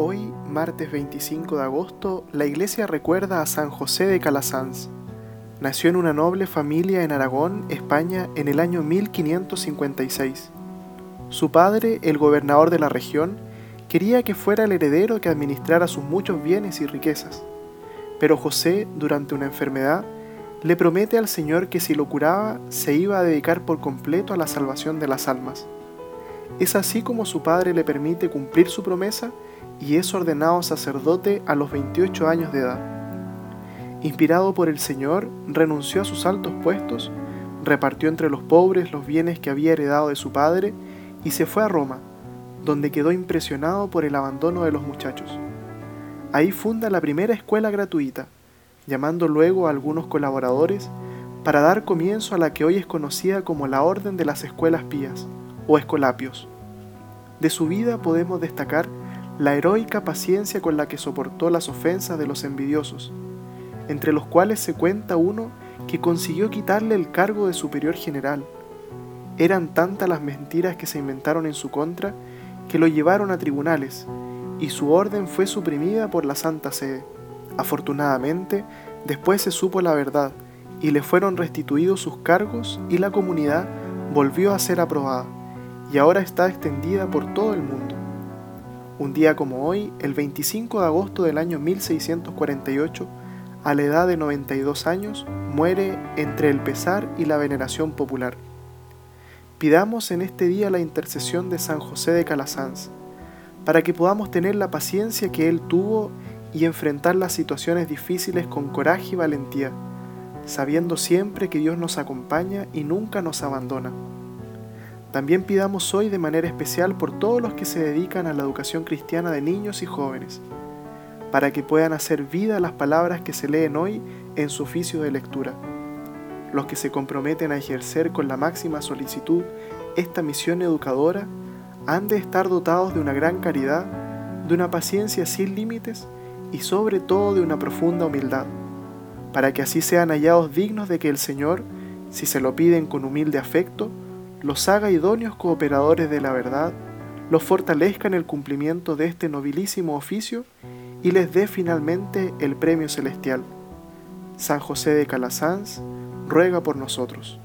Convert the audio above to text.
Hoy, martes 25 de agosto, la iglesia recuerda a San José de Calasanz. Nació en una noble familia en Aragón, España, en el año 1556. Su padre, el gobernador de la región, quería que fuera el heredero que administrara sus muchos bienes y riquezas. Pero José, durante una enfermedad, le promete al Señor que si lo curaba, se iba a dedicar por completo a la salvación de las almas. Es así como su padre le permite cumplir su promesa y es ordenado sacerdote a los 28 años de edad. Inspirado por el Señor, renunció a sus altos puestos, repartió entre los pobres los bienes que había heredado de su padre y se fue a Roma, donde quedó impresionado por el abandono de los muchachos. Ahí funda la primera escuela gratuita, llamando luego a algunos colaboradores para dar comienzo a la que hoy es conocida como la Orden de las Escuelas Pías o Escolapios. De su vida podemos destacar la heroica paciencia con la que soportó las ofensas de los envidiosos, entre los cuales se cuenta uno que consiguió quitarle el cargo de superior general. Eran tantas las mentiras que se inventaron en su contra que lo llevaron a tribunales, y su orden fue suprimida por la Santa Sede. Afortunadamente, después se supo la verdad, y le fueron restituidos sus cargos y la comunidad volvió a ser aprobada, y ahora está extendida por todo el mundo. Un día como hoy, el 25 de agosto del año 1648, a la edad de 92 años, muere entre el pesar y la veneración popular. Pidamos en este día la intercesión de San José de Calasanz, para que podamos tener la paciencia que él tuvo y enfrentar las situaciones difíciles con coraje y valentía, sabiendo siempre que Dios nos acompaña y nunca nos abandona. También pidamos hoy de manera especial por todos los que se dedican a la educación cristiana de niños y jóvenes, para que puedan hacer vida las palabras que se leen hoy en su oficio de lectura. Los que se comprometen a ejercer con la máxima solicitud esta misión educadora han de estar dotados de una gran caridad, de una paciencia sin límites y sobre todo de una profunda humildad, para que así sean hallados dignos de que el Señor, si se lo piden con humilde afecto, los haga idóneos cooperadores de la verdad, los fortalezca en el cumplimiento de este nobilísimo oficio y les dé finalmente el premio celestial. San José de Calasanz ruega por nosotros.